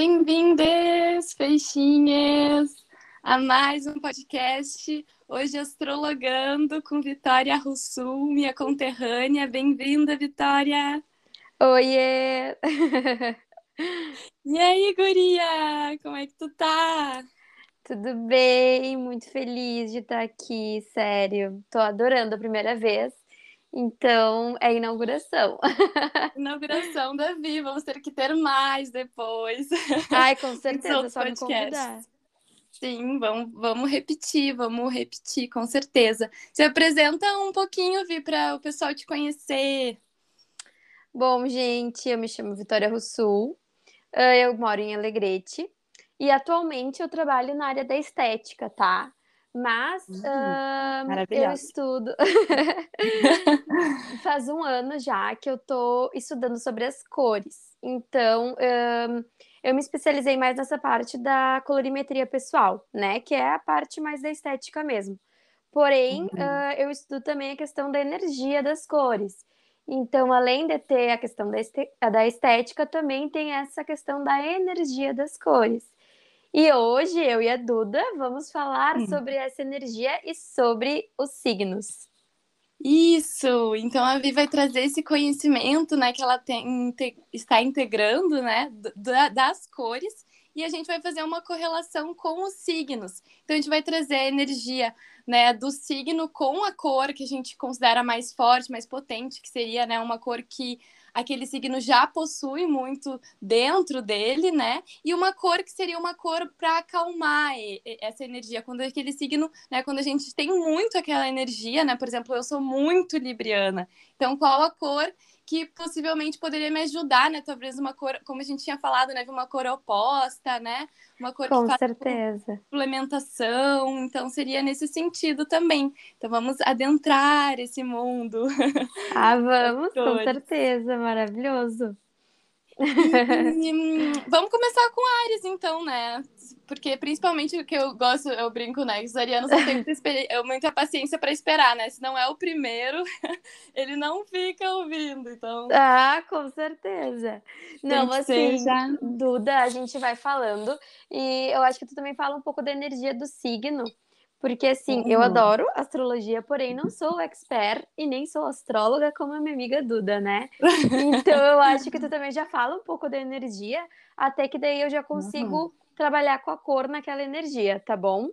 Bem-vindas, peixinhas, a mais um podcast. Hoje astrologando com Vitória Russul, minha conterrânea. Bem-vinda, Vitória! Oiê! e aí, guria? Como é que tu tá? Tudo bem, muito feliz de estar aqui, sério. Tô adorando a primeira vez. Então, é inauguração. Inauguração da Vi, vamos ter que ter mais depois. Ai, com certeza, só me convidar. Sim, vamos, vamos repetir, vamos repetir, com certeza. Se apresenta um pouquinho, Vi, para o pessoal te conhecer. Bom, gente, eu me chamo Vitória Russul, eu moro em Alegrete e atualmente eu trabalho na área da estética, tá? Mas uh, eu estudo. Faz um ano já que eu tô estudando sobre as cores. Então, eu me especializei mais nessa parte da colorimetria pessoal, né? Que é a parte mais da estética mesmo. Porém, uhum. uh, eu estudo também a questão da energia das cores. Então, além de ter a questão da estética, também tem essa questão da energia das cores. E hoje eu e a Duda vamos falar hum. sobre essa energia e sobre os signos. Isso! Então a Vi vai trazer esse conhecimento, né, que ela tem, está integrando, né, das cores, e a gente vai fazer uma correlação com os signos. Então a gente vai trazer a energia, né, do signo com a cor que a gente considera mais forte, mais potente, que seria, né, uma cor que aquele signo já possui muito dentro dele, né? E uma cor que seria uma cor para acalmar essa energia. Quando aquele signo, né, quando a gente tem muito aquela energia, né? Por exemplo, eu sou muito libriana. Então, qual a cor que possivelmente poderia me ajudar, né? Talvez uma cor, como a gente tinha falado, né? Uma cor oposta, né? Uma cor com que faz certeza. complementação. Então seria nesse sentido também. Então vamos adentrar esse mundo. Ah, vamos, com certeza, maravilhoso. E, hum, vamos começar com Ares, então, né? Porque principalmente o que eu gosto, eu brinco, né? Os arianos não têm muita paciência para esperar, né? Se não é o primeiro, ele não fica ouvindo, então. Ah, com certeza. Não, assim, já... Duda, a gente vai falando. E eu acho que tu também fala um pouco da energia do signo. Porque, assim, uhum. eu adoro astrologia, porém não sou expert e nem sou astróloga como a minha amiga Duda, né? Então, eu acho que tu também já fala um pouco da energia, até que daí eu já consigo uhum. trabalhar com a cor naquela energia, tá bom?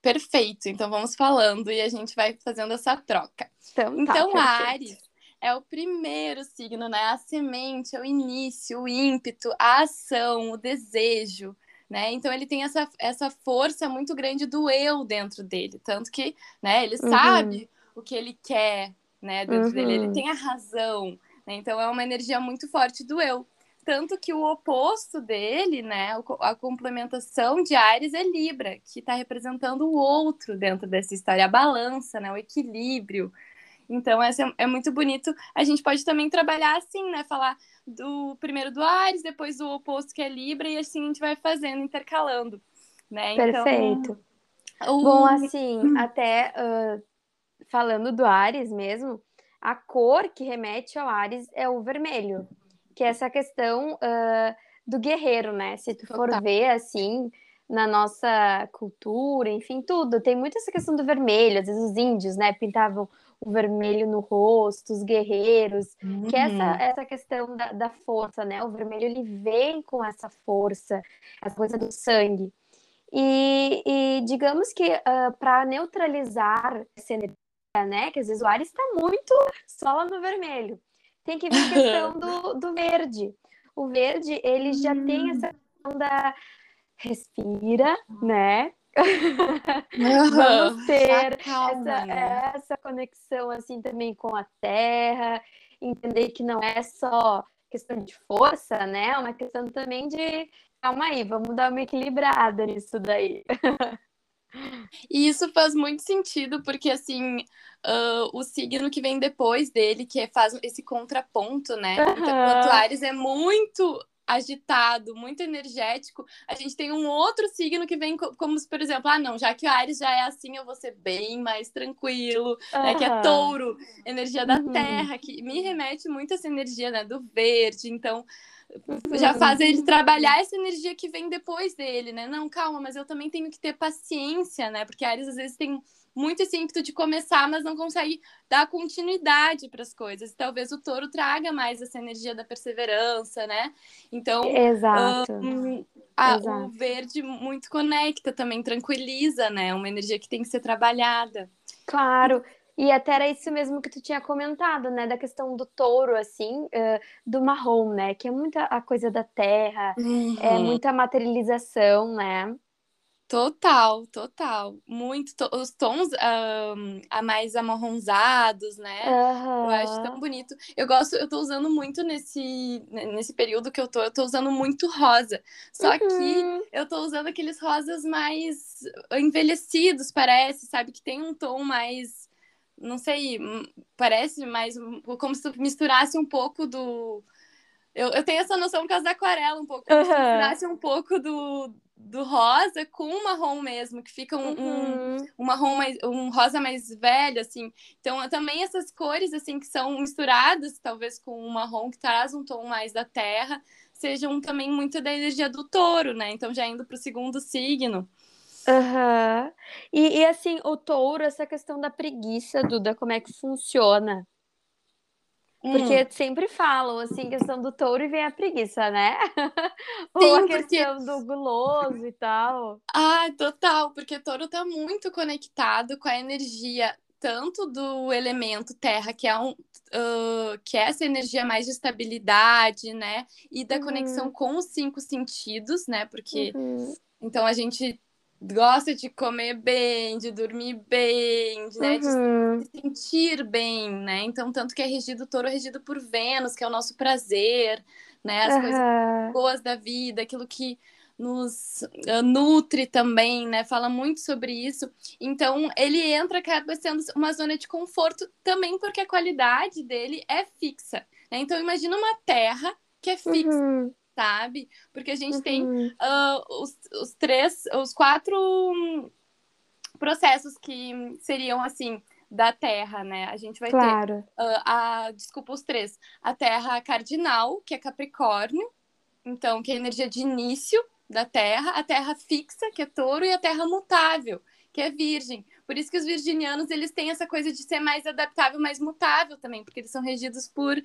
Perfeito. Então, vamos falando e a gente vai fazendo essa troca. Então, tá, então Ares é o primeiro signo, né? A semente, é o início, o ímpeto, a ação, o desejo né? Então ele tem essa, essa força muito grande do eu dentro dele, tanto que, né, ele uhum. sabe o que ele quer, né, dentro uhum. dele, ele uhum. tem a razão, né? Então é uma energia muito forte do eu. Tanto que o oposto dele, né, a complementação de Ares é Libra, que está representando o outro dentro dessa história, a balança, né, o equilíbrio. Então, essa é, é muito bonito. A gente pode também trabalhar assim, né, falar do primeiro do Ares, depois o oposto que é Libra, e assim a gente vai fazendo, intercalando. Né? Então, Perfeito. Então, o... Bom, assim, até uh, falando do Ares mesmo, a cor que remete ao Ares é o vermelho, que é essa questão uh, do guerreiro, né? Se tu for Total. ver assim na nossa cultura, enfim, tudo, tem muito essa questão do vermelho, às vezes os índios, né, pintavam o vermelho no rosto, os guerreiros, uhum. que é essa, essa questão da, da, força, né? O vermelho ele vem com essa força, essa coisa do sangue. E, e digamos que uh, ah, para neutralizar essa energia, né? Que às vezes o ar está muito só no vermelho. Tem que vir a questão do, do verde. O verde, ele já uhum. tem essa questão da respira, né? Vamos ter essa, essa conexão assim também com a terra, entender que não é só questão de força, né? É uma questão também de calma aí, vamos dar uma equilibrada nisso daí. E isso faz muito sentido, porque assim, uh, o signo que vem depois dele, que é, faz esse contraponto, né? Uhum. Então, Ares é muito agitado, muito energético, a gente tem um outro signo que vem como, por exemplo, ah, não, já que o Ares já é assim, eu vou ser bem mais tranquilo, uhum. né, que é touro, energia da uhum. terra, que me remete muito a essa energia, né, do verde, então já faz ele trabalhar essa energia que vem depois dele, né? Não, calma, mas eu também tenho que ter paciência, né? Porque Ares às vezes tem muito esse ímpeto de começar, mas não consegue dar continuidade para as coisas. Talvez o touro traga mais essa energia da perseverança, né? Então, Exato. Um, a, Exato. o verde muito conecta também, tranquiliza, né? Uma energia que tem que ser trabalhada. Claro. E até era isso mesmo que tu tinha comentado, né? Da questão do touro, assim, uh, do marrom, né? Que é muita a coisa da terra, é uhum. é muita materialização, né? Total, total. Muito. To os tons um, a mais amarronzados, né? Uhum. Eu acho tão bonito. Eu gosto, eu tô usando muito nesse, nesse período que eu tô, eu tô usando muito rosa. Só uhum. que eu tô usando aqueles rosas mais envelhecidos, parece, sabe? Que tem um tom mais. Não sei, parece mais. Como se tu misturasse um pouco do. Eu, eu tenho essa noção por causa da aquarela, um pouco. Como uhum. se misturasse um pouco do do rosa com um marrom mesmo, que fica um, uhum. um, um, marrom mais, um rosa mais velho, assim. Então, também essas cores, assim, que são misturadas, talvez com um marrom que traz um tom mais da terra, sejam também muito da energia do touro, né? Então, já indo para o segundo signo. Uhum. E, e, assim, o touro, essa questão da preguiça, Duda, como é que funciona? Porque hum. sempre falam, assim, questão do touro e vem a preguiça, né? Sim, Ou a questão porque... do guloso e tal. Ah, total, porque touro tá muito conectado com a energia tanto do elemento terra, que é um uh, que é essa energia mais de estabilidade, né? E da uhum. conexão com os cinco sentidos, né? Porque uhum. então a gente gosta de comer bem, de dormir bem, né? Uhum. De se sentir bem, né? Então, tanto que é regido, o touro é regido por Vênus, que é o nosso prazer, né? As uhum. coisas boas da vida, aquilo que nos uh, nutre também, né? Fala muito sobre isso. Então, ele entra acaba sendo uma zona de conforto também porque a qualidade dele é fixa. Né? Então, imagina uma terra que é fixa. Uhum sabe? Porque a gente uhum. tem uh, os, os três, os quatro processos que seriam assim da Terra, né? A gente vai claro. ter uh, a, desculpa, os três. A Terra cardinal, que é Capricórnio, então, que é a energia de início da Terra, a Terra fixa, que é Touro, e a Terra mutável, que é Virgem. Por isso que os virginianos, eles têm essa coisa de ser mais adaptável, mais mutável também, porque eles são regidos por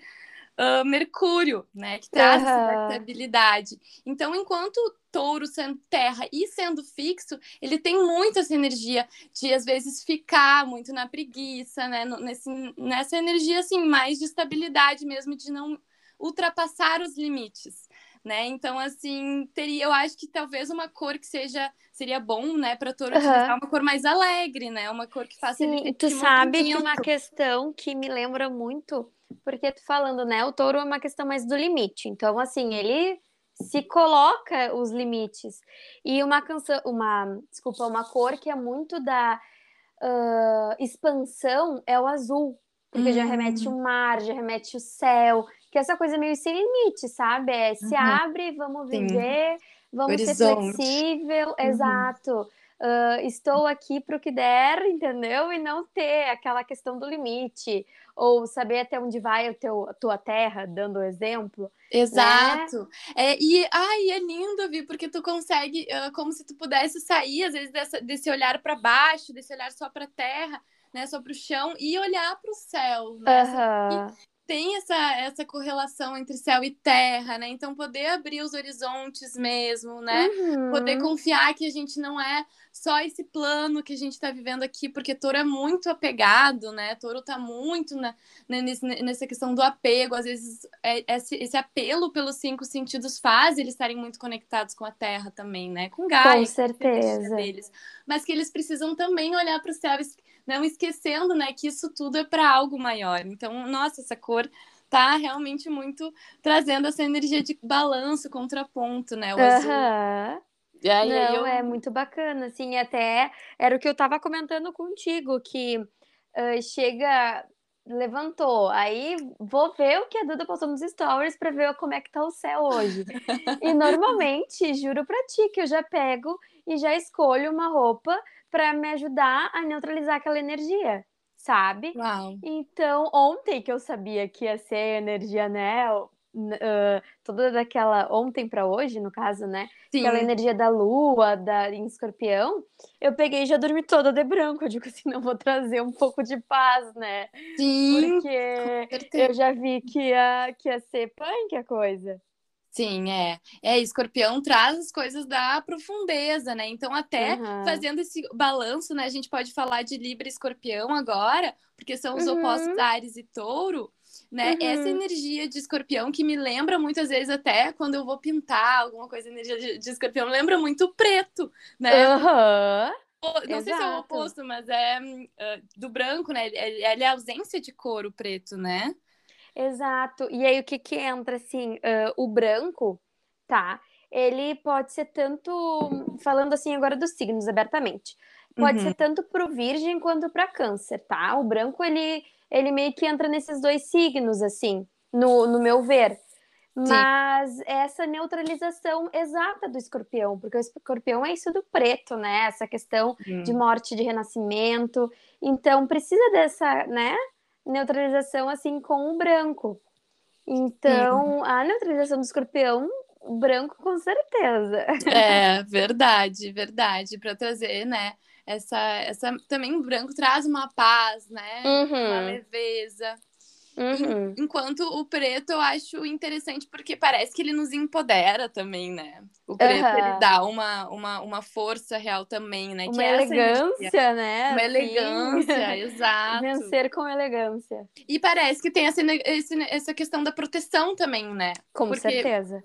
uh, Mercúrio, né? Que traz uhum. essa adaptabilidade. Então, enquanto touro sendo terra e sendo fixo, ele tem muito essa energia de, às vezes, ficar muito na preguiça, né? Nesse, nessa energia, assim, mais de estabilidade mesmo, de não ultrapassar os limites. Né? Então, assim, teria, eu acho que talvez uma cor que seja seria bom, né, para touro uhum. uma cor mais alegre, né? Uma cor que faça Sim, ele tu sabe que uma questão que me lembra muito porque tu falando, né? O touro é uma questão mais do limite. Então, assim, ele se coloca os limites. E uma canção, uma, desculpa, uma cor que é muito da uh, expansão é o azul. Porque hum. já remete o mar, já remete o céu, que é essa coisa meio sem limite, sabe? É se uhum. abre, vamos viver, Sim. vamos Horizonte. ser flexível, uhum. exato uh, estou aqui para o que der, entendeu? E não ter aquela questão do limite, ou saber até onde vai o teu, a tua terra, dando o exemplo. Né? Exato. Né? É, e ai, é lindo, Vi, porque tu consegue, uh, como se tu pudesse sair, às vezes, dessa, desse olhar para baixo, desse olhar só para a terra, né, só para o chão, e olhar para o céu. Né? Uhum tem essa, essa correlação entre céu e terra, né? Então, poder abrir os horizontes mesmo, né? Uhum. Poder confiar que a gente não é só esse plano que a gente está vivendo aqui, porque touro é muito apegado, né? Touro tá muito na, né, nesse, nessa questão do apego. Às vezes, é, esse, esse, apelo pelos cinco sentidos faz eles estarem muito conectados com a terra também, né? Com Gaia. Com certeza. Deles. Mas que eles precisam também olhar para o céu não esquecendo, né, que isso tudo é para algo maior. Então, nossa, essa cor tá realmente muito trazendo essa energia de balanço, contraponto, né? O uhum. E aí, Não, eu... é muito bacana, assim, até era o que eu tava comentando contigo, que uh, chega, levantou, aí vou ver o que a Duda postou nos stories para ver como é que tá o céu hoje. e normalmente, juro pra ti, que eu já pego e já escolho uma roupa para me ajudar a neutralizar aquela energia, sabe? Uau. Então, ontem que eu sabia que ia ser energia, né? uh, toda daquela ontem para hoje, no caso, né? Sim. Aquela energia da lua, da em escorpião, eu peguei e já dormi toda de branco. Eu digo assim, não vou trazer um pouco de paz, né? Sim. Porque eu já vi que ia, que ia ser punk a coisa. Sim, é. É, escorpião traz as coisas da profundeza, né? Então, até uhum. fazendo esse balanço, né? A gente pode falar de Libra e escorpião agora, porque são os uhum. opostos Ares e Touro, né? Uhum. Essa energia de escorpião que me lembra muitas vezes até quando eu vou pintar alguma coisa, energia de, de escorpião, lembra muito o preto, né? Uhum. Não Exato. sei se é o oposto, mas é uh, do branco, né? Ele, ele é a ausência de cor, o preto, né? Exato. E aí o que que entra assim, uh, o branco, tá? Ele pode ser tanto, falando assim agora dos signos abertamente, pode uhum. ser tanto pro virgem quanto para câncer, tá? O branco ele ele meio que entra nesses dois signos assim, no, no meu ver. Mas Sim. essa neutralização exata do escorpião, porque o escorpião é isso do preto, né? Essa questão hum. de morte, de renascimento. Então precisa dessa, né? Neutralização assim com o branco. Então, a neutralização do escorpião branco com certeza. É, verdade, verdade, para trazer, né? Essa, essa também o branco traz uma paz, né? Uhum. Uma leveza. Uhum. Enquanto o preto eu acho interessante porque parece que ele nos empodera também, né? O preto uhum. ele dá uma, uma, uma força real também, né? Uma que é elegância, né? Uma elegância, exato. Vencer com elegância. E parece que tem essa, essa questão da proteção também, né? Com porque... certeza.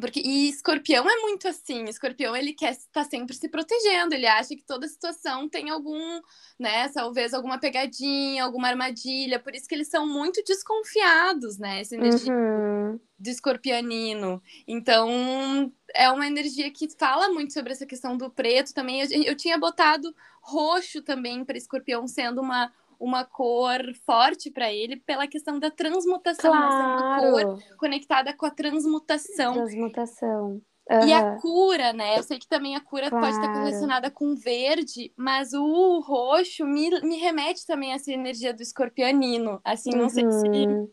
Porque, e escorpião é muito assim, escorpião ele quer estar tá sempre se protegendo, ele acha que toda situação tem algum, né, talvez alguma pegadinha, alguma armadilha, por isso que eles são muito desconfiados, né, essa energia uhum. do escorpianino. Então, é uma energia que fala muito sobre essa questão do preto também. Eu, eu tinha botado roxo também para escorpião sendo uma, uma cor forte para ele pela questão da transmutação, claro. mas é uma cor conectada com a transmutação. Transmutação. Uhum. E a cura, né? Eu sei que também a cura claro. pode estar relacionada com verde, mas o roxo me, me remete também a essa energia do escorpianino. Assim, não uhum. sei se, uhum.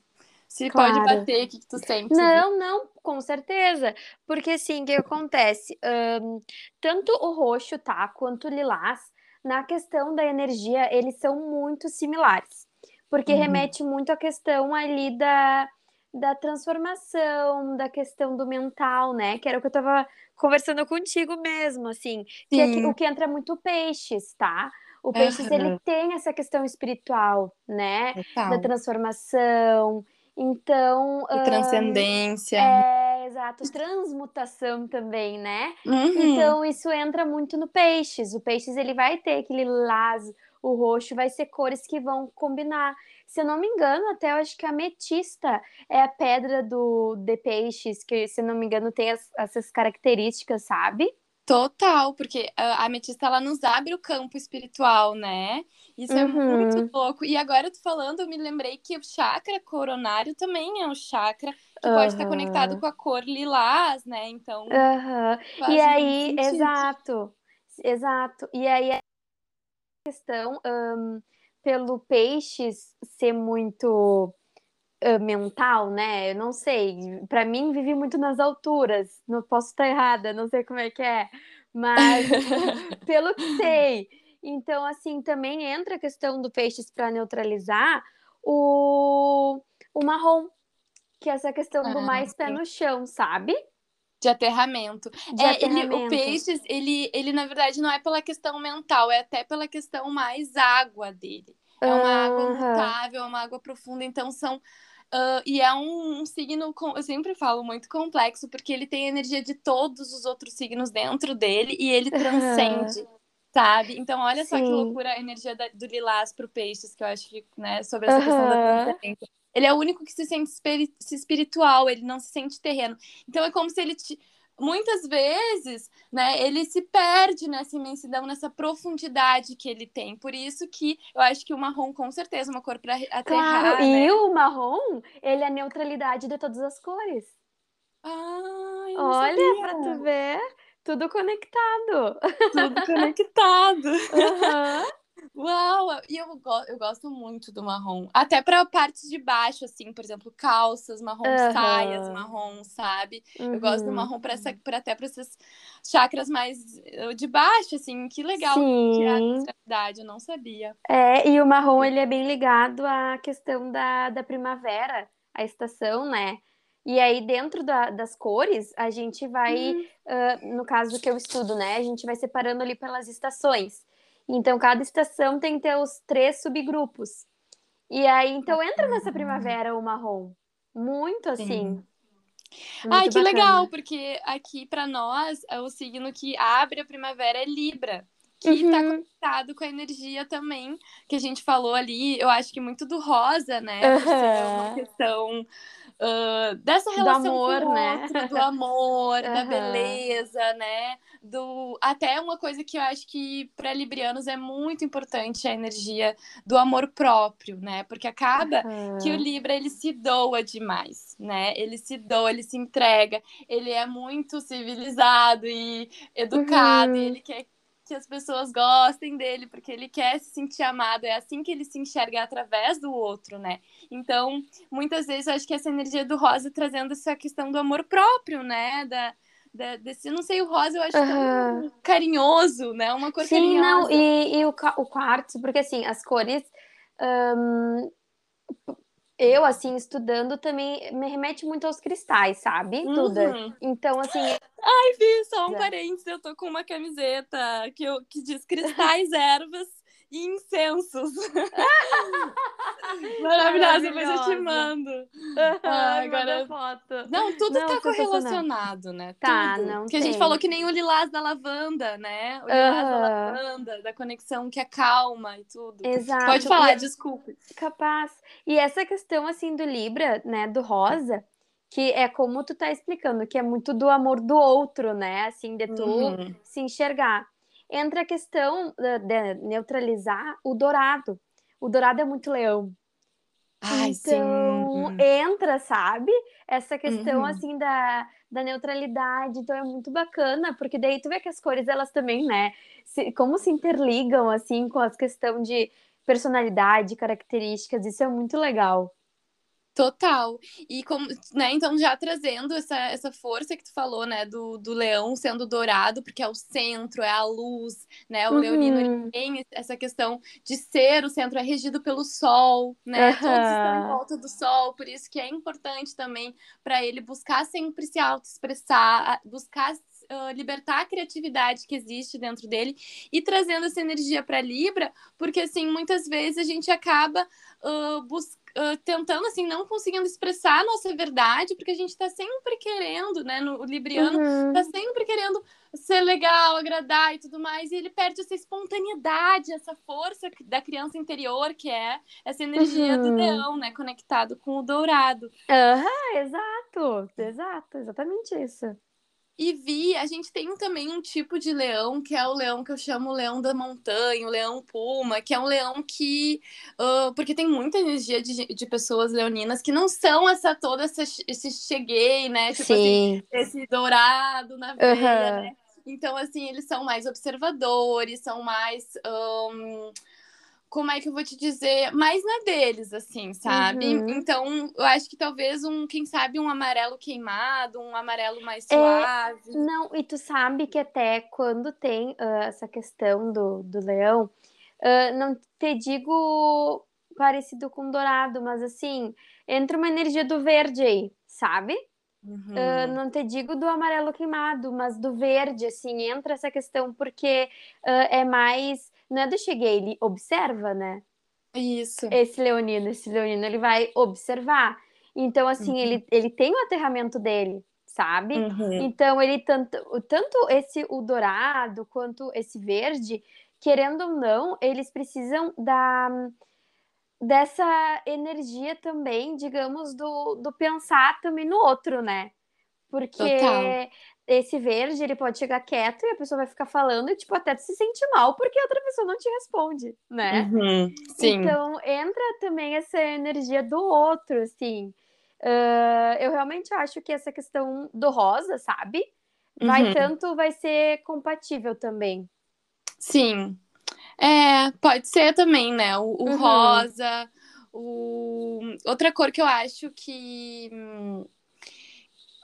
se claro. pode bater, o que, que tu sente? Não, não, com certeza. Porque assim, o que acontece? Um, tanto o roxo, tá? Quanto o lilás, na questão da energia, eles são muito similares, porque uhum. remete muito à questão ali da, da transformação, da questão do mental, né? Que era o que eu tava conversando contigo mesmo, assim. Que é o que entra muito peixes, tá? O peixes, uhum. ele tem essa questão espiritual, né? Total. Da transformação. Então. E transcendência. É, exato. Transmutação também, né? Uhum. Então, isso entra muito no peixes. O peixes, ele vai ter aquele lilás, o roxo, vai ser cores que vão combinar. Se eu não me engano, até eu acho que a ametista é a pedra do de peixes, que, se eu não me engano, tem as, essas características, sabe? Total, porque a ametista ela nos abre o campo espiritual, né? Isso uhum. é muito uhum. louco. E agora tu falando, eu me lembrei que o chakra coronário também é um chakra que uhum. pode estar conectado com a cor lilás, né? Então. Uhum. E aí, exato, exato. E aí a questão um, pelo peixes ser muito mental, né? Eu não sei. Para mim, vivi muito nas alturas. Não posso estar errada, não sei como é que é. Mas, pelo que sei. Então, assim, também entra a questão do peixes para neutralizar o, o marrom, que é essa questão do ah, mais pé no chão, sabe? De aterramento. De é, aterramento. Ele, o peixes, ele, ele, na verdade, não é pela questão mental, é até pela questão mais água dele. É uma uhum. água mutável, é uma água profunda, então são Uh, e é um, um, signo, com, eu sempre falo, muito complexo, porque ele tem a energia de todos os outros signos dentro dele e ele transcende, sabe? Então, olha Sim. só que loucura a energia da, do Lilás pro Peixes, que eu acho que, né, sobre essa questão da transcendência. Ele é o único que se sente espiritual, ele não se sente terreno. Então, é como se ele. Te, muitas vezes, né, ele se perde nessa imensidão, nessa profundidade que ele tem. Por isso que eu acho que o marrom, com certeza, é uma cor para aterrar. Claro, né? e o marrom, ele é a neutralidade de todas as cores. Ai, Olha, para tu ver, tudo conectado. Tudo conectado. Uhum. Uau! E eu, go eu gosto muito do marrom. Até para partes de baixo, assim, por exemplo, calças marrom, uhum. saias marrom, sabe? Uhum. Eu gosto do uhum. marrom para até para essas chakras mais eh, de baixo, assim. Que legal Sim. que é a ancestralidade, eu não sabia. É, e o marrom, ele é bem ligado à questão da, da primavera, a estação, né? E aí, dentro da, das cores, a gente vai, uh, no caso que eu estudo, né? A gente vai separando ali pelas estações. Então, cada estação tem que ter os três subgrupos. E aí, então, entra nessa primavera o marrom. Muito assim. Muito Ai, que bacana. legal, porque aqui para nós, é o signo que abre a primavera é Libra que está uhum. conectado com a energia também que a gente falou ali. Eu acho que muito do rosa, né? Uhum. É uma questão uh, dessa relação do amor, com o né? outro, do amor, uhum. da beleza, né? Do até uma coisa que eu acho que para librianos é muito importante a energia do amor próprio, né? Porque acaba que o Libra ele se doa demais, né? Ele se doa, ele se entrega, ele é muito civilizado e educado, e uhum. ele quer que as pessoas gostem dele, porque ele quer se sentir amado, é assim que ele se enxerga através do outro, né? Então, muitas vezes eu acho que essa energia do rosa trazendo essa questão do amor próprio, né? Da desse, não sei, o rosa eu acho uhum. tão carinhoso, né? Uma cor Sim, carinhosa. não, e, e o, o quartzo, porque assim, as cores. Eu, assim, estudando também me remete muito aos cristais, sabe? Uhum. Tudo. Então, assim. Ai, Vi, só um parênteses, eu tô com uma camiseta que, eu, que diz cristais, ervas e incensos. Maravilhosa, depois eu te mando. Ah, agora foto. Não, tudo não, tá correlacionado, né? Tá, tudo. não. Que a gente falou que nem o lilás da lavanda, né? O lilás da lavanda, da conexão que acalma e tudo. Exato. Pode falar, e... desculpe. Capaz. E essa questão assim do Libra, né, do rosa, que é como tu tá explicando, que é muito do amor do outro, né? Assim, de tu uhum. se enxergar entra a questão de neutralizar o dourado. O dourado é muito leão. Ai, então, sim. entra, sabe? Essa questão, uhum. assim, da, da neutralidade. Então, é muito bacana, porque daí tu vê que as cores, elas também, né? Se, como se interligam, assim, com as questão de personalidade, características. Isso é muito legal. Total. E como, né, então já trazendo essa, essa força que tu falou, né, do, do leão sendo dourado, porque é o centro, é a luz, né? O uhum. leonino tem essa questão de ser o centro, é regido pelo sol, né? Uhum. Todos estão em volta do sol, por isso que é importante também para ele buscar sempre se autoexpressar, buscar uh, libertar a criatividade que existe dentro dele e trazendo essa energia para Libra, porque assim, muitas vezes a gente acaba uh, buscando Uh, tentando, assim, não conseguindo expressar a nossa verdade, porque a gente está sempre querendo, né? No, o Libriano uhum. tá sempre querendo ser legal, agradar e tudo mais, e ele perde essa espontaneidade, essa força da criança interior, que é essa energia uhum. do leão, né? Conectado com o dourado. Aham, uhum, exato, exato, exatamente isso. E vi, a gente tem também um tipo de leão, que é o leão que eu chamo leão da montanha, o leão puma, que é um leão que. Uh, porque tem muita energia de, de pessoas leoninas que não são essa toda essa, esse cheguei, né? Tipo assim, Sim. assim, esse dourado na veia, uhum. né? Então, assim, eles são mais observadores, são mais. Um, como é que eu vou te dizer, mais na deles, assim, sabe? Uhum. Então, eu acho que talvez um, quem sabe, um amarelo queimado, um amarelo mais é, suave. É, não, e tu sabe que até quando tem uh, essa questão do, do leão, uh, não te digo parecido com dourado, mas assim, entra uma energia do verde aí, sabe? Uhum. Uh, não te digo do amarelo queimado, mas do verde, assim, entra essa questão porque é mais não é do cheguei, ele observa, né? Isso. Esse leonino, esse leonino, ele vai observar. Então, assim, uhum. ele, ele tem o aterramento dele, sabe? Uhum. Então, ele tanto, tanto esse o dourado quanto esse verde, querendo ou não, eles precisam da dessa energia também, digamos, do, do pensar também no outro, né? Porque Total esse verde, ele pode chegar quieto e a pessoa vai ficar falando e, tipo, até se sente mal porque a outra pessoa não te responde, né? Uhum. Então, entra também essa energia do outro, assim. Uh, eu realmente acho que essa questão do rosa, sabe? Vai uhum. tanto, vai ser compatível também. Sim. É, pode ser também, né? O, o uhum. rosa, o... outra cor que eu acho que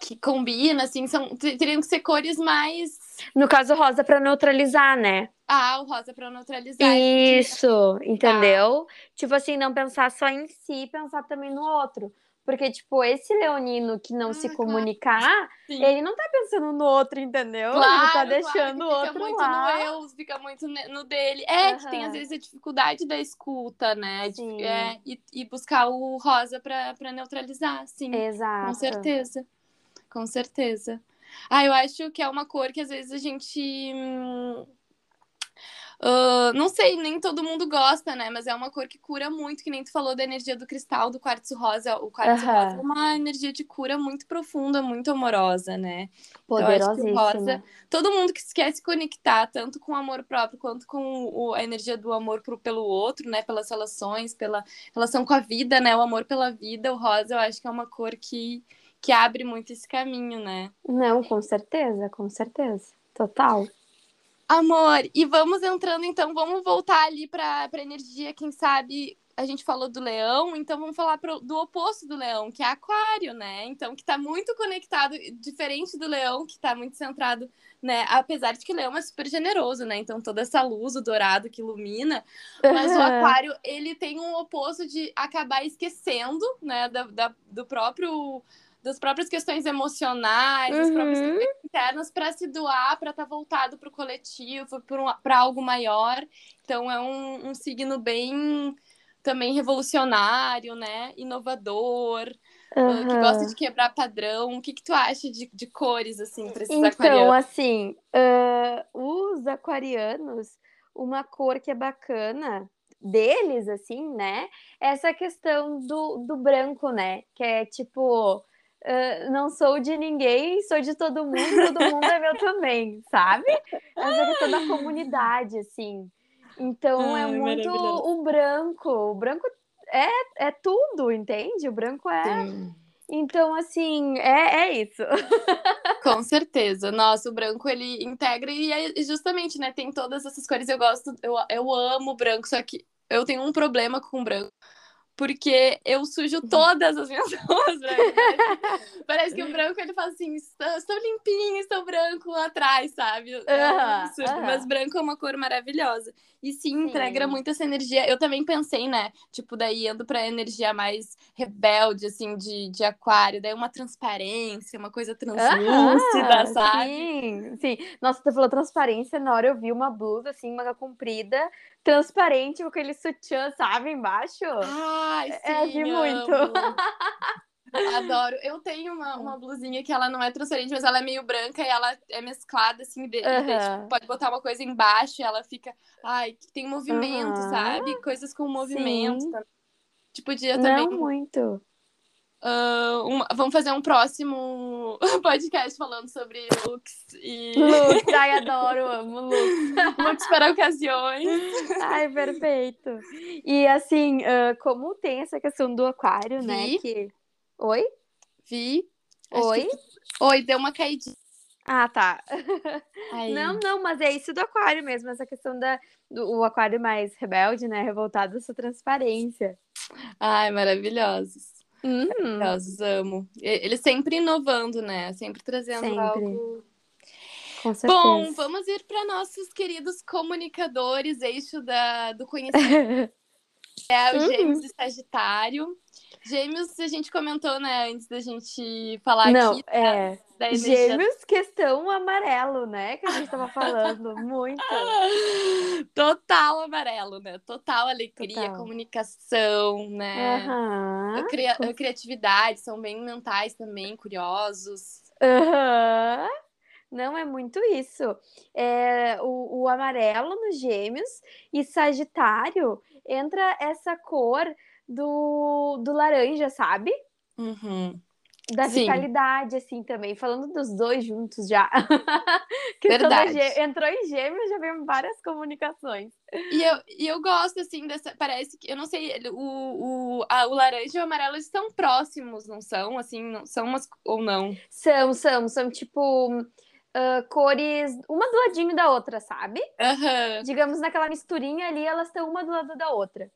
que combina, assim, são teriam que ser cores mais. No caso, rosa para neutralizar, né? Ah, o rosa para neutralizar. Isso, entendeu? Tipo assim, não pensar só em si, pensar também no outro. Porque, tipo, esse leonino que não ah, se comunicar, claro. ele não tá pensando no outro, entendeu? Claro, ele tá deixando claro, o outro fica muito lá. no eu, fica muito no dele. É, uhum. que tem às vezes a dificuldade da escuta, né? Sim. É, e, e buscar o rosa pra, pra neutralizar, sim. Exato. Com certeza. Com certeza. Ah, eu acho que é uma cor que às vezes a gente. Uh, não sei, nem todo mundo gosta, né? Mas é uma cor que cura muito, que nem tu falou da energia do cristal, do quartzo rosa. O quartzo uhum. rosa é uma energia de cura muito profunda, muito amorosa, né? Poderosíssima. Então, rosa, todo mundo que quer se conectar, tanto com o amor próprio, quanto com o, a energia do amor pro, pelo outro, né? Pelas relações, pela relação com a vida, né? O amor pela vida, o rosa, eu acho que é uma cor que, que abre muito esse caminho, né? Não, com certeza, com certeza. Total. Amor, e vamos entrando então, vamos voltar ali para a energia, quem sabe a gente falou do leão, então vamos falar pro, do oposto do leão, que é aquário, né? Então, que está muito conectado, diferente do leão, que está muito centrado, né? Apesar de que o leão é super generoso, né? Então, toda essa luz, o dourado que ilumina, mas uhum. o aquário, ele tem um oposto de acabar esquecendo, né? Da, da do próprio das próprias questões emocionais, uhum. das próprias uhum. questões internas, para se doar, para estar tá voltado para o coletivo, para algo maior. Então é um, um, signo bem também revolucionário, né? Inovador. Uhum. Uh, que gosta de quebrar padrão. O que, que tu acha de, de cores, assim, para esses então, aquarianos? Então, assim, uh, os aquarianos, uma cor que é bacana deles, assim, né? Essa questão do, do branco, né? Que é tipo Uh, não sou de ninguém, sou de todo mundo, todo mundo é meu também, sabe? Essa questão da comunidade, assim. Então Ai, é muito o branco. O branco é, é tudo, entende? O branco é. Sim. Então, assim, é, é isso. Com certeza. Nossa, o branco ele integra e é justamente, né? Tem todas essas cores. Eu gosto, eu, eu amo o branco, só que eu tenho um problema com o branco porque eu sujo uhum. todas as minhas roupas brancas. Parece que o branco ele fala assim: estou, limpinho, estou branco lá atrás, sabe? É um Mas branco é uma cor maravilhosa. E sim, sim, integra muito essa energia. Eu também pensei, né? Tipo, daí indo pra energia mais rebelde, assim, de, de aquário, daí uma transparência, uma coisa translúcida, sabe? Sim, sim. Nossa, tu falou transparência, na hora eu vi uma blusa, assim, manga comprida, transparente, com aquele sutiã, sabe, embaixo. Ai, sim, é, vi muito. Adoro. Eu tenho uma, uma blusinha que ela não é transparente, mas ela é meio branca e ela é mesclada, assim, de, uhum. de, tipo, pode botar uma coisa embaixo e ela fica. Ai, tem movimento, uhum. sabe? Coisas com movimento. Tá? Tipo, dia também. Não muito. Uh, vamos fazer um próximo podcast falando sobre looks e. Looks, ai, adoro, amo looks. looks para ocasiões. Ai, perfeito. E assim, uh, como tem essa questão do aquário, né? Vi. Que Oi? Vi. Oi? Que... Oi, deu uma caidinha. Ah, tá. Aí. Não, não, mas é isso do aquário mesmo, essa questão da, do o aquário mais rebelde, né? Revoltado, essa transparência. Ai, maravilhosos. Uhum. Maravilhosos, amo. Eles sempre inovando, né? Sempre trazendo sempre. algo. Bom, vamos ir para nossos queridos comunicadores, eixo da, do conhecimento. é o uhum. Gêmeos e Sagitário. Gêmeos, a gente comentou, né, antes da gente falar Não, aqui. É. Da, da Gêmeos, questão amarelo, né? Que a gente tava falando. Muito. Total amarelo, né? Total alegria, Total. comunicação, né? Uhum. Cria criatividade, são bem mentais também, curiosos. Aham. Uhum. Não é muito isso. É, o, o amarelo nos gêmeos e Sagitário entra essa cor do, do laranja, sabe? Uhum. Da Sim. vitalidade, assim, também. Falando dos dois juntos já. Verdade. Entrou em gêmeos, já veio várias comunicações. E eu, e eu gosto, assim, dessa. Parece que. Eu não sei, o, o, a, o laranja e o amarelo estão próximos, não são? Assim, não, são umas ou não? São, são. São tipo. uh, cores uma do ladinho da outra, sabe? Uhum. Digamos, naquela misturinha ali, elas estão uma do lado da outra.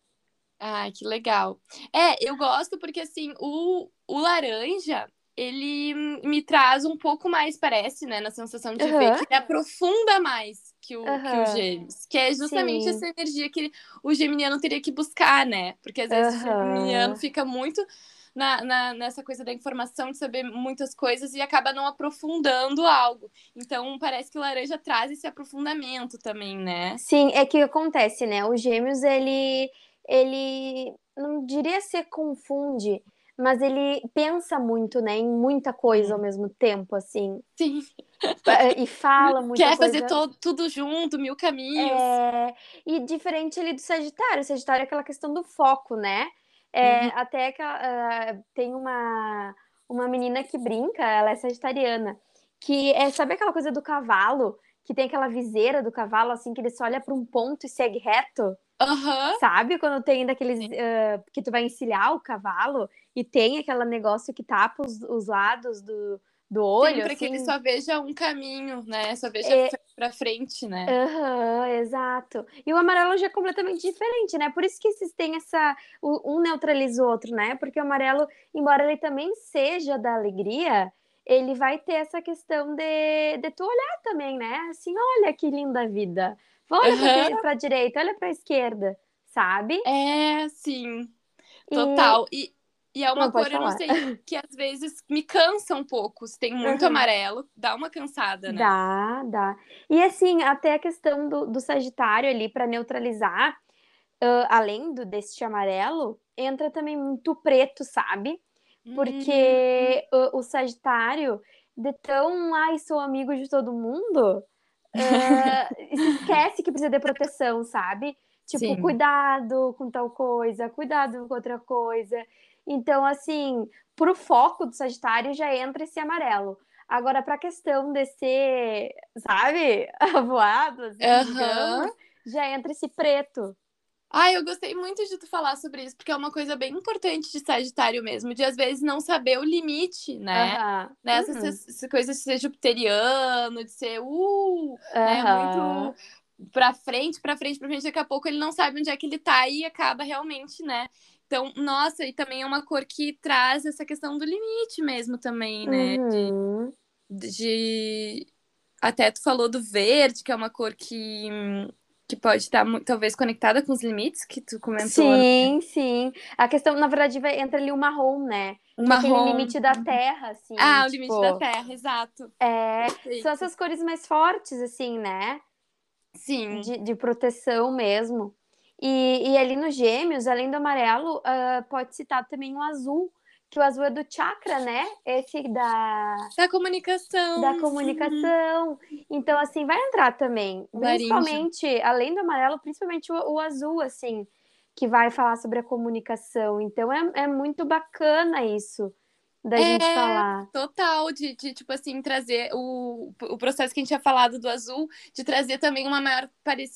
Ai, que legal. É, eu gosto porque, assim, o, o laranja, ele me traz um pouco mais, parece, né, na sensação de uhum. ver, que ele aprofunda mais que o, uhum. que o gêmeos. Que é justamente Sim. essa energia que o geminiano teria que buscar, né? Porque às vezes uhum. o geminiano fica muito na, na, nessa coisa da informação, de saber muitas coisas e acaba não aprofundando algo. Então, parece que o laranja traz esse aprofundamento também, né? Sim, é que acontece, né? O gêmeos, ele, ele não diria se confunde, mas ele pensa muito, né, em muita coisa ao mesmo tempo, assim. Sim. E fala muito. Quer fazer todo, tudo junto, mil caminhos. É... E diferente ali do Sagitário. O Sagitário é aquela questão do foco, né? É, uhum. Até que uh, tem uma, uma menina que brinca, ela é sagitariana, que é, sabe aquela coisa do cavalo, que tem aquela viseira do cavalo, assim, que ele só olha para um ponto e segue reto? Uhum. Sabe quando tem daqueles uh, que tu vai encilhar o cavalo e tem aquele negócio que tapa os, os lados do, do olho. Sim, para assim. que ele só veja um caminho, né? Só veja é... para frente, né? Aham, uhum, exato. E o amarelo já é completamente diferente, né? Por isso que esses têm essa. Um neutraliza o outro, né? Porque o amarelo, embora ele também seja da alegria, ele vai ter essa questão de, de tu olhar também, né? Assim, olha que linda a vida. Olha uhum. para direita, olha para a esquerda, sabe? É, sim. Total. E, e e é uma não, cor, eu não sei, que às vezes me cansa um pouco. Se tem muito uhum. amarelo, dá uma cansada, né? Dá, dá. E assim, até a questão do, do Sagitário ali, para neutralizar, uh, além do deste amarelo, entra também muito preto, sabe? Porque uhum. o, o, Sagitário, de tão, ai, sou amigo de todo mundo, uh, se esquece que precisa de proteção, sabe? Tipo, Sim. cuidado com tal coisa, cuidado com outra coisa. Então, assim, pro foco do Sagitário já entra esse amarelo. Agora, para a questão de ser, sabe, voado, assim, uhum. digamos, já entra esse preto. Ai, eu gostei muito de tu falar sobre isso, porque é uma coisa bem importante de Sagitário mesmo, de às vezes não saber o limite, né? Uhum. Nessa uhum. essa coisa de ser jupiteriano, de ser, uh, uhum. né, muito pra frente, pra frente, pra frente, daqui a pouco ele não sabe onde é que ele tá e acaba realmente, né? Então, nossa, e também é uma cor que traz essa questão do limite mesmo também, né? Uhum. De, de, Até tu falou do verde, que é uma cor que, que pode estar talvez conectada com os limites que tu comentou. Né? Sim, né? sim. A questão, na verdade, vai, entra ali o marrom, né? O marrom. Aquele limite da terra, assim. Ah, tipo... o limite da terra, exato. É, Perfeito. são essas cores mais fortes, assim, né? Sim. De, de proteção mesmo. E, e ali nos gêmeos, além do amarelo, uh, pode citar também o azul, que o azul é do chakra, né? Esse da. Da comunicação. Da comunicação. Então, assim, vai entrar também. Principalmente, além do amarelo, principalmente o, o, azul, assim, que vai falar sobre a comunicação. Então, é, é muito bacana isso da é, gente falar. Total, de, de, tipo assim, trazer o, o processo que a gente tinha falado do azul, de trazer também uma maior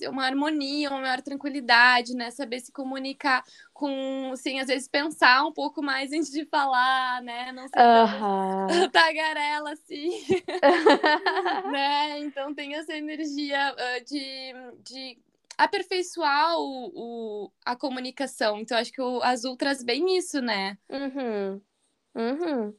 uma harmonia, uma maior tranquilidade, né? Saber se comunicar com, assim, às vezes pensar um pouco mais antes de falar, né? Não ser tão tagarela, assim. né? Então tem essa energia uh, de, de aperfeiçoar o, o, a comunicação. Então, acho que o azul traz bem isso, né? Uhum. Uhum.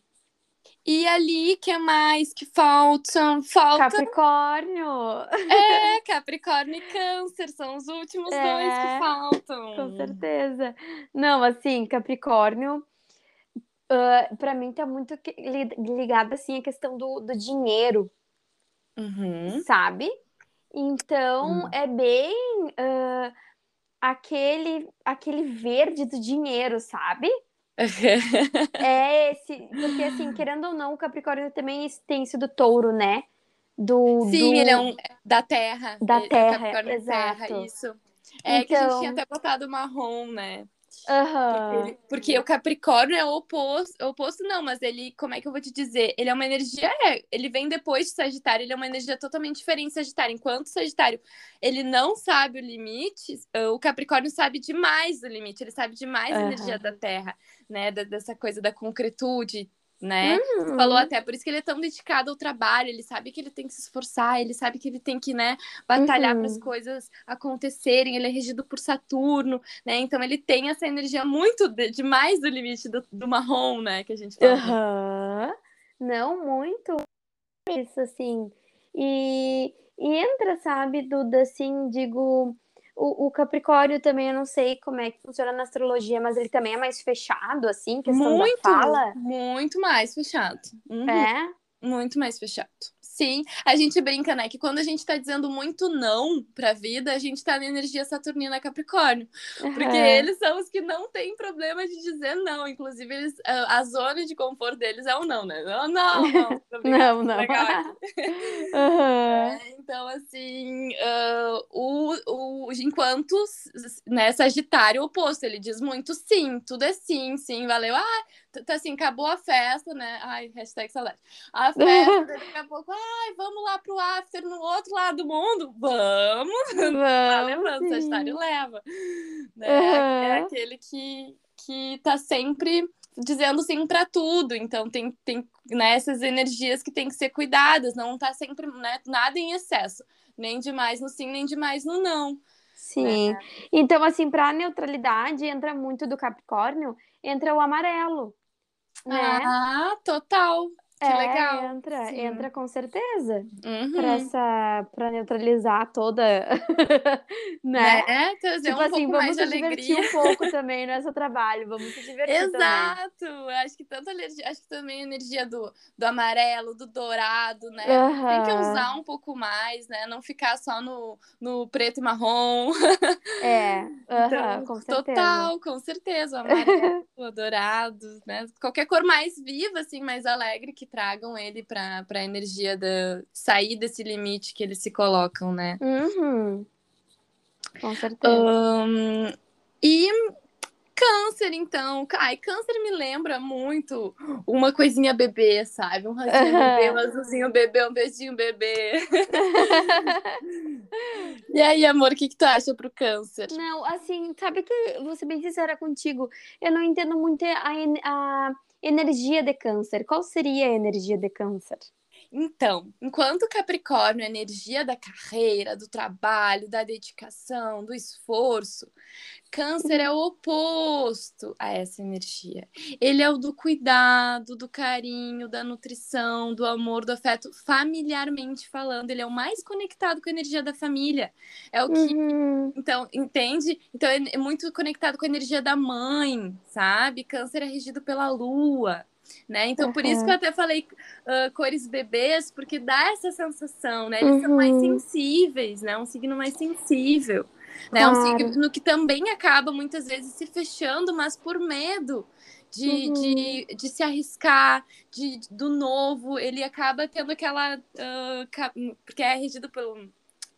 E ali, que é mais que faltam? Falta... Capricórnio! É, Capricórnio e Câncer são os últimos é, dois que faltam. Com certeza. Não, assim, Capricórnio, uh, para mim tá muito ligado, assim, a questão do, do dinheiro, uhum. sabe? Então, uhum. é bem uh, aquele, aquele verde do dinheiro, sabe? é esse, porque assim, querendo ou não, o Capricórnio também tem sido touro, né? Do, Sim, do... ele é um da terra. Da terra, exato. Terra, isso. É então... que a gente tinha então até botado marrom, né? Uhum. Porque, porque, o Capricórnio é o oposto, oposto não, mas ele, como é que eu vou te dizer? Ele é uma energia, é, ele vem depois de Sagitário, ele é uma energia totalmente diferente de Sagitário. Enquanto Sagitário, ele não sabe o limite, o Capricórnio sabe demais o limite, ele sabe demais uhum. a energia da Terra, né? Da, dessa coisa da concretude, né? Uhum. Você falou até, por isso que ele é tão dedicado ao trabalho, ele sabe que ele tem que se esforçar, ele sabe que ele tem que, né, batalhar uhum. para as coisas acontecerem, ele é regido por Saturno, né? Então ele tem essa energia muito de, demais do limite do, do marrom, né, que a gente fala. Uhum. Não, muito isso, assim. E, e entra, sabe, Duda, assim, digo o, o, Capricórnio também, eu não sei como é que funciona na astrologia, mas ele também é mais fechado, assim, questão muito, da fala. Muito mais fechado. Uhum. É? Muito mais fechado. Sim, a gente brinca, né, que quando a gente tá dizendo muito não pra vida, a gente tá na energia saturnina Capricórnio. Porque uhum. eles são os que não têm problema de dizer não. Inclusive, eles, a, zona de conforto deles é o não, né? Não, não, não. não, não. uhum. é, então, assim, uh, o, o, enquanto né, Sagitário oposto, ele diz muito sim, tudo é sim, sim, valeu. Ah, tá assim, acabou a festa, né? Ai, hashtag saudade. A festa, daqui a pouco, ai, vamos lá pro after no outro lado do mundo? Vamos! Vamos tá levando, Sagitário leva. Né? Uhum. É aquele que, que tá sempre dizendo sim para tudo. Então tem, tem né, essas energias que tem que ser cuidadas, não tá sempre né, nada em excesso, nem demais no sim, nem demais no não. Sim. Né? Então, assim, para neutralidade entra muito do Capricórnio, entra o amarelo. Né? Ah, total. Que é, legal. Entra, Sim. entra com certeza. Uhum. Pra, essa, pra neutralizar toda. né? É, trazer tipo um assim, pouco mais de alegria. divertir um pouco também no trabalho. Vamos se divertir Exato. Também. Acho que tanto acho que também a energia do, do amarelo, do dourado, né? Uhum. Tem que usar um pouco mais, né? Não ficar só no, no preto e marrom. É, uhum, então, com certeza. Total, com certeza. O amarelo, o dourado, né? Qualquer cor mais viva, assim, mais alegre que tragam ele para a energia da sair desse limite que eles se colocam, né? Uhum. Com certeza. Um, e câncer, então. Ai, câncer me lembra muito uma coisinha bebê, sabe? Um rosinha uhum. bebê, um azulzinho bebê, um beijinho bebê. e aí, amor, o que, que tu acha pro câncer? Não, assim, sabe que, vou ser bem sincera contigo, eu não entendo muito a, a Energia de câncer. Qual seria a energia de câncer? Então, enquanto Capricórnio é energia da carreira, do trabalho, da dedicação, do esforço, Câncer é o oposto a essa energia. Ele é o do cuidado, do carinho, da nutrição, do amor, do afeto, familiarmente falando. Ele é o mais conectado com a energia da família. É o que. Uhum. Então, entende? Então, é muito conectado com a energia da mãe, sabe? Câncer é regido pela lua né? Então, por isso que eu até falei uh, cores bebês, porque dá essa sensação, né? Eles uhum. são mais uhum. sensíveis, né? Um signo mais sensível. Né? Claro. Um signo que também acaba muitas vezes se fechando, mas por medo de, uhum. de, de se arriscar, de, do novo, ele acaba tendo aquela. Uh, porque é regido pelo.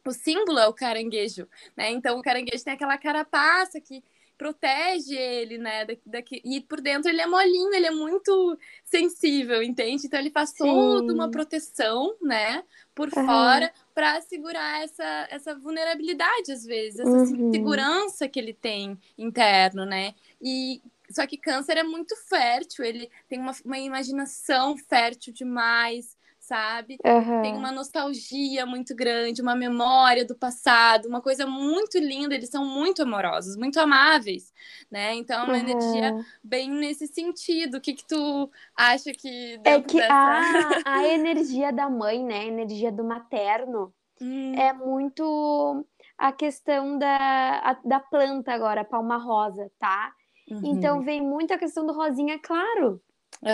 O símbolo é o caranguejo, né? Então o caranguejo tem aquela carapaça que protege ele, né? Daqui, e por dentro ele é molinho, ele é muito sensível, entende? Então ele faz Sim. toda uma proteção, né? Por uhum. fora, para segurar essa, essa vulnerabilidade, às vezes, essa uhum. segurança que ele tem interno, né? E só que câncer é muito fértil, ele tem uma, uma imaginação fértil demais, sabe? Uhum. Tem uma nostalgia muito grande, uma memória do passado, uma coisa muito linda. Eles são muito amorosos, muito amáveis, né? Então, é uma uhum. energia bem nesse sentido. O que, que tu acha que. É que dessa... a, a energia da mãe, né? A energia do materno hum. é muito a questão da, a, da planta agora, a palma rosa, tá? Uhum. Então vem muito a questão do rosinha claro,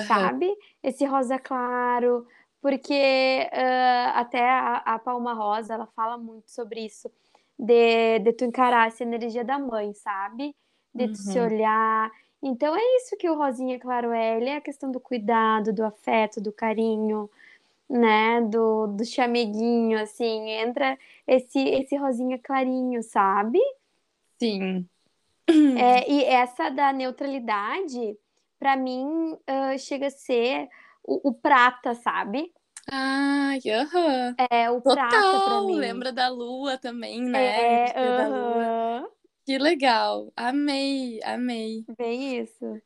sabe? Esse rosa claro, porque uh, até a, a, Palma Rosa ela fala muito sobre isso, de, de tu encarar essa energia da mãe, sabe? De tu se uhum. olhar. Então é isso que o Rosinha Claro é, ele é a questão do cuidado, do afeto, do carinho, né? Do, do chameguinho, assim, entra esse, esse Rosinha Clarinho, sabe? Sim. É, e essa da neutralidade, para mim, uh, chega a ser o, o prata, sabe? Ai, aham. É, o Total, prata pra mim. Lembra da lua também, né? É, uh -huh. Que legal. Amei, amei. Bem isso.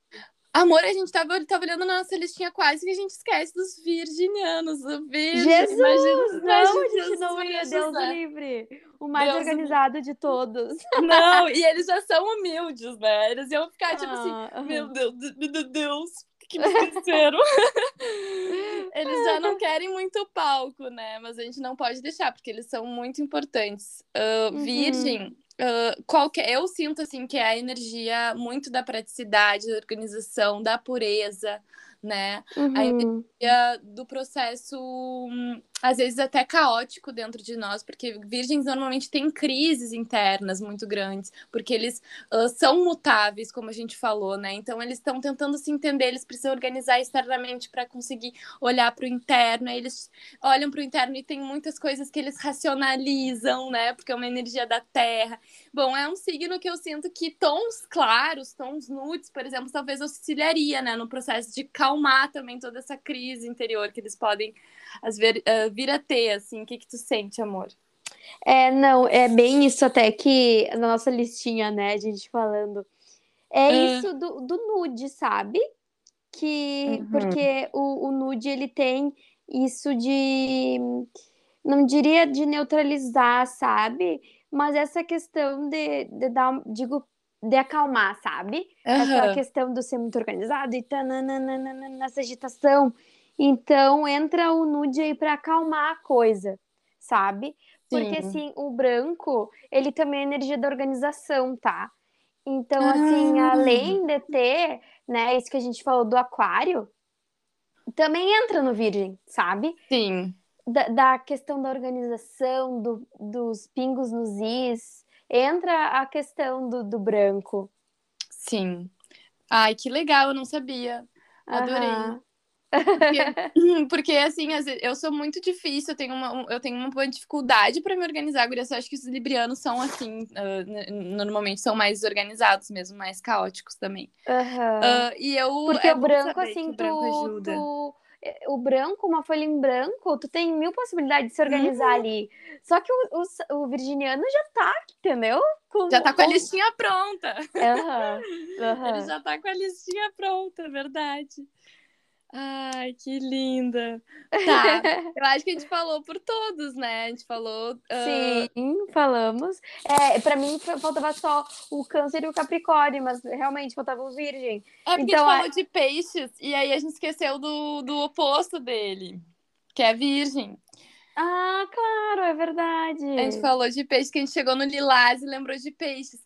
Amor, a gente tava, tava olhando na nossa listinha quase que a gente esquece dos virginianos. O virgem, Jesus! Imagina, não, a gente não ia, Deus né? livre. O mais Deus organizado de todos. Não, e eles já são humildes, né? Eles iam ficar tipo assim, ah, assim, meu Deus, meu Deus, que me esqueceram. eles já não querem muito palco, né? Mas a gente não pode deixar, porque eles são muito importantes. Uh, uhum. Virgem Uh, qualquer, eu sinto assim que é a energia muito da praticidade, da organização, da pureza, né? Uhum. A energia do processo às vezes até caótico dentro de nós, porque virgens normalmente têm crises internas muito grandes, porque eles uh, são mutáveis, como a gente falou, né? Então eles estão tentando se entender, eles precisam organizar externamente para conseguir olhar para o interno. Eles olham para o interno e tem muitas coisas que eles racionalizam, né? Porque é uma energia da terra. Bom, é um signo que eu sinto que tons claros, tons nudes, por exemplo, talvez auxiliaria, né, no processo de calmar também toda essa crise interior que eles podem às vezes uh, vir a ter, assim. O que que tu sente, amor? É, não, é bem isso até que na nossa listinha, né, a gente falando. É uh. isso do, do nude, sabe? Que, uhum. porque o, o nude, ele tem isso de, não diria de neutralizar, sabe? Mas essa questão de, de dar, digo, de acalmar, sabe? Uhum. Essa questão do ser muito organizado e tananana, nessa agitação. Então entra o nude aí para acalmar a coisa, sabe? Porque Sim. assim, o branco, ele também é energia da organização, tá? Então, assim, ah. além de ter, né, isso que a gente falou do aquário, também entra no virgem, sabe? Sim. Da, da questão da organização, do, dos pingos nos is, entra a questão do, do branco. Sim. Ai, que legal, eu não sabia. Adorei. Uhum. Porque, porque, assim, eu sou muito difícil, eu tenho uma, eu tenho uma dificuldade para me organizar, Guria. Eu acho que os librianos são assim, uh, normalmente são mais organizados mesmo, mais caóticos também. Uhum. Uh, e eu. Porque é o branco, assim, o branco tu, ajuda. Tu, eh, o branco, uma folha em branco, tu tem mil possibilidades de se organizar uhum. ali. Só que o, o, o, virginiano já tá, entendeu? Com, já tá com a listinha pronta. Uhum. Ele já tá com a listinha pronta, é verdade. Ai, que linda. Tá, eu acho que a gente falou por todos, né? A gente falou. Uh... Sim, falamos. É, pra mim faltava só o câncer e o capricórnio, mas realmente faltava o virgem. É porque então, a gente falou de peixes e aí a gente esqueceu do, do oposto dele, que é virgem. Ah, claro, é verdade. A gente falou de peixes, que a gente chegou no lilás e lembrou de peixes.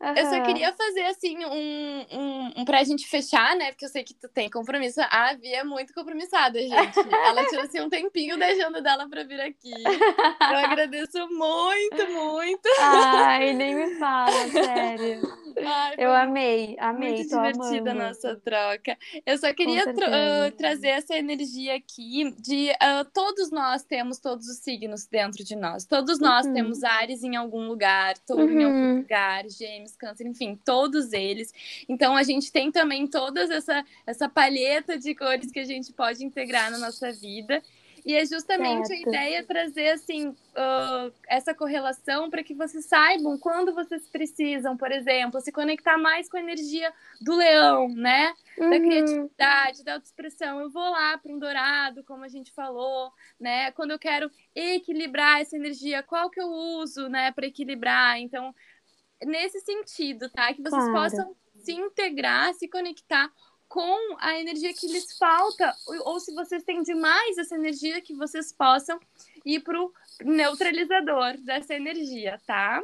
Uhum. Eu só queria fazer, assim, um, um, um pra gente fechar, né? Porque eu sei que tu tem compromisso. A Vi é muito compromissada, gente. Ela tirou, assim, um tempinho da agenda dela pra vir aqui. Eu agradeço muito, muito. Ai, nem me fala, sério. Ai, eu amei, amei. Muito divertida a nossa troca. Eu só queria uh, trazer essa energia aqui de uh, todos nós temos todos os signos dentro de nós. Todos nós uhum. temos Ares em algum lugar, Touro uhum. em algum uhum. lugar, Gêmeos, Câncer, enfim, todos eles. Então a gente tem também toda essa, essa palheta de cores que a gente pode integrar na nossa vida. E é justamente certo. a ideia trazer assim uh, essa correlação para que vocês saibam quando vocês precisam, por exemplo, se conectar mais com a energia do leão, né? Uhum. Da criatividade, da autoexpressão. Eu vou lá para um dourado, como a gente falou, né? Quando eu quero equilibrar essa energia, qual que eu uso, né, para equilibrar? Então, nesse sentido, tá? Que vocês claro. possam se integrar, se conectar com a energia que lhes falta, ou, se vocês têm demais essa energia, que vocês possam ir para o neutralizador dessa energia, tá?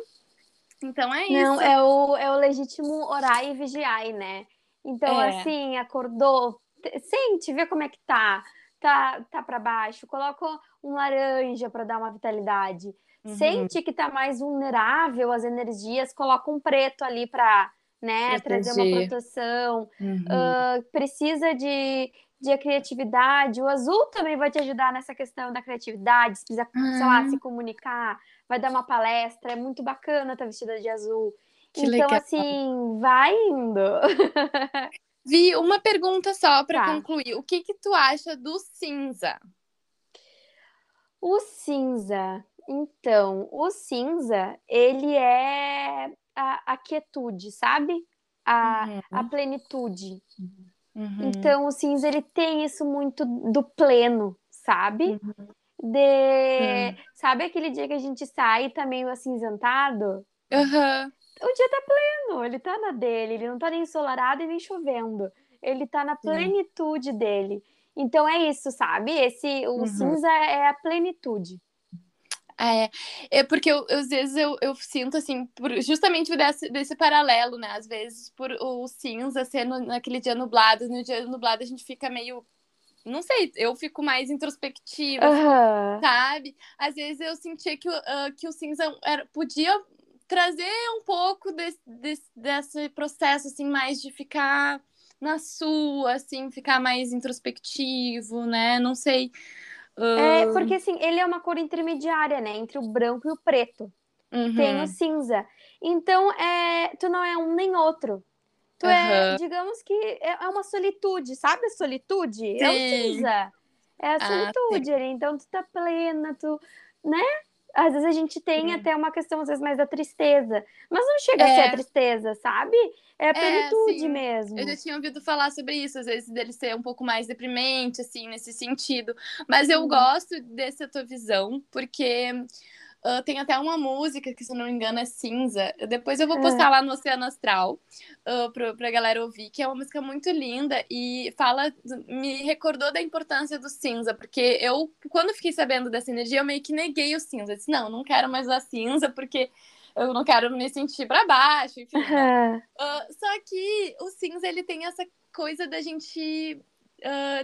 Então é isso. Não, é o, é o legítimo orar e vigiar, né? Então, é. assim, acordou, sente, vê como é que tá. Tá, tá para baixo, coloca um laranja para dar uma vitalidade. Uhum. Sente que tá mais vulnerável às energias, coloca um preto ali para né? Trazer uma proteção. Uhum. Uh, precisa de, de criatividade. O azul também vai te ajudar nessa questão da criatividade. Se precisa, uhum. sei lá, uhum. se comunicar, vai dar uma palestra. É muito bacana estar vestida de azul. Que então, legal. assim, vai indo. Vi uma pergunta só para tá. concluir. O que que tu acha do cinza? O cinza. Então, o cinza, ele é a, a quietude, sabe? a, uhum. a plenitude. Uhum. Então, o cinza, ele tem isso muito do pleno, sabe? Uhum. De... Sabe aquele dia que a gente sai e tá meio acinzentado? Uhum. O dia tá pleno, ele tá na dele, ele não tá nem ensolarado e nem chovendo. Ele tá na plenitude dele. Então é isso, sabe? Esse o uhum. cinza é a plenitude. É, é porque eu, às vezes eu, eu sinto assim, por, justamente desse, desse paralelo, né? Às vezes por o cinza ser no, naquele dia nublado, no dia nublado a gente fica meio. Não sei, eu fico mais introspectiva, uhum. sabe? Às vezes eu sentia que, uh, que o cinza era, podia trazer um pouco desse, desse, desse processo, assim, mais de ficar na sua, assim, ficar mais introspectivo, né? Não sei. É, porque assim, ele é uma cor intermediária, né? Entre o branco e o preto. Uhum. Tem o cinza. Então, é, tu não é um nem outro. Tu uhum. é, digamos que é, é uma solitude, sabe a solitude? Sim. É o cinza. É a ah, solitude ah. Então, tu tá plena, tu, né? Às vezes a gente tem é. até uma questão, às vezes, mais da tristeza. Mas não chega é. a ser a tristeza, sabe? É a é, plenitude é, mesmo. Eu já tinha ouvido falar sobre isso, às vezes dele ser um pouco mais deprimente, assim, nesse sentido. Mas eu gosto dessa tua visão, porque Uh, tem até uma música que, se não me engano, é Cinza. Depois eu vou é. postar é. lá no Oceano Astral uh, pra, pra galera ouvir, que é uma música muito linda e fala, me recordou da importância do cinza, porque eu, quando fiquei sabendo dessa energia, eu meio que neguei o cinza. Eu disse, não, não quero mais usar cinza, porque eu não quero me sentir para baixo, enfim. Uh, só que o cinza, ele tem essa coisa da gente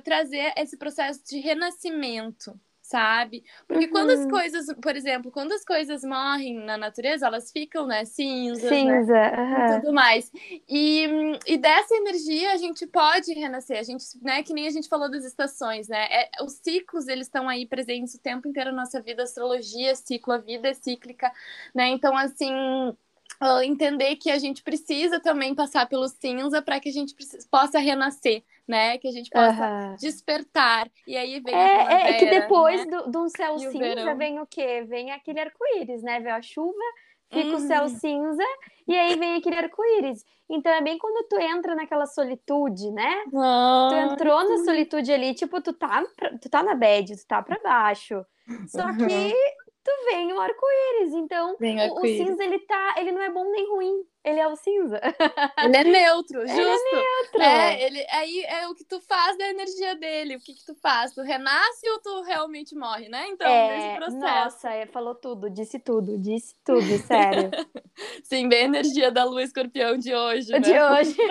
trazer esse processo de renascimento sabe? Porque uhum. quando as uhum. coisas, por exemplo, quando as coisas morrem na natureza, elas ficam, né, cinzas, né, Cinza, né? Uhum. e tudo mais. E, e dessa energia a gente pode renascer, a gente, né, que nem a gente falou das estações, né? É, os ciclos, eles estão aí presentes o tempo inteiro na nossa vida, a astrologia ciclo, a vida é cíclica, né? Então, assim, entender que a gente precisa também passar pelo cinza para que a gente possa renascer, né? Que a gente possa despertar. E aí vem é, a é que depois né? de um céu cinza vem o quê? Vem aquele arco-íris, né? Vem a chuva, fica uhum. o céu cinza e aí vem aquele arco-íris. Então é bem quando tu entra naquela solitude, né? Tu entrou na solitude ali, tipo, tu tá, tu tá na bed, tu tá pra baixo. Só que uhum tu vem o arco-íris. Então, o, o, cinza, ele tá, ele não é bom nem ruim. Ele é o cinza. Ele é neutro, justo. Ele é neutro. É, ele, aí é o que tu faz da energia dele. O que, que tu faz? Tu renasce ou tu realmente morre, né? Então, é, nesse processo. Nossa, é, falou tudo, disse tudo, disse tudo, sério. Sim, bem a energia da lua escorpião de hoje. Né? De hoje.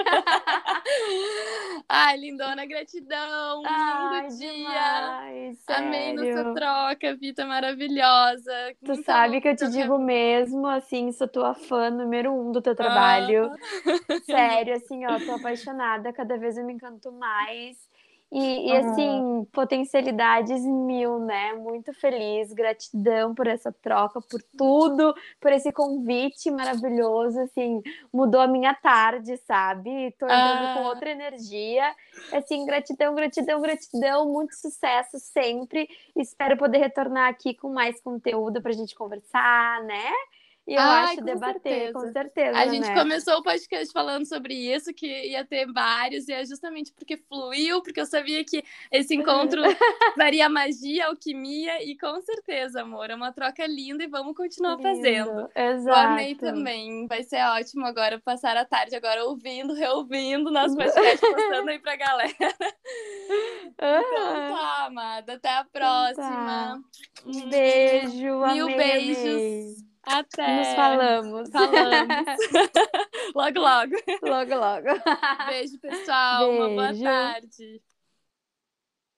Ai, lindona, gratidão. Ai, lindo dia. Demais, Amei nossa troca, Vita maravilhosa. Tu Muito sabe que eu te digo mesmo, assim, sou tua fã número um do teu trabalho. Ah. Sério, assim, ó, tô apaixonada, cada vez eu me encanto mais. E, e assim, potencialidades mil, né? Muito feliz, gratidão por essa troca, por tudo, por esse convite maravilhoso, assim, mudou a minha tarde, sabe? Tô andando ah. com outra energia. Assim, gratidão, gratidão, gratidão, muito sucesso sempre. Espero poder retornar aqui com mais conteúdo pra gente conversar, né? E eu Ai, acho debater, certeza. com certeza. A gente né? começou o podcast falando sobre isso, que ia ter vários, e é justamente porque fluiu, porque eu sabia que esse encontro faria magia, alquimia, e com certeza, amor, é uma troca linda e vamos continuar Lindo. fazendo. Exato. Eu amei também. Vai ser ótimo agora passar a tarde agora ouvindo, reouvindo nosso podcast, postando aí pra galera. Então tá, amada. Até a próxima. Tá. Um beijo, Mil amei, beijos. Amei. Até. Nos falamos. Falamos. logo, logo. Logo, logo. Beijo, pessoal. Beijo. Uma boa tarde.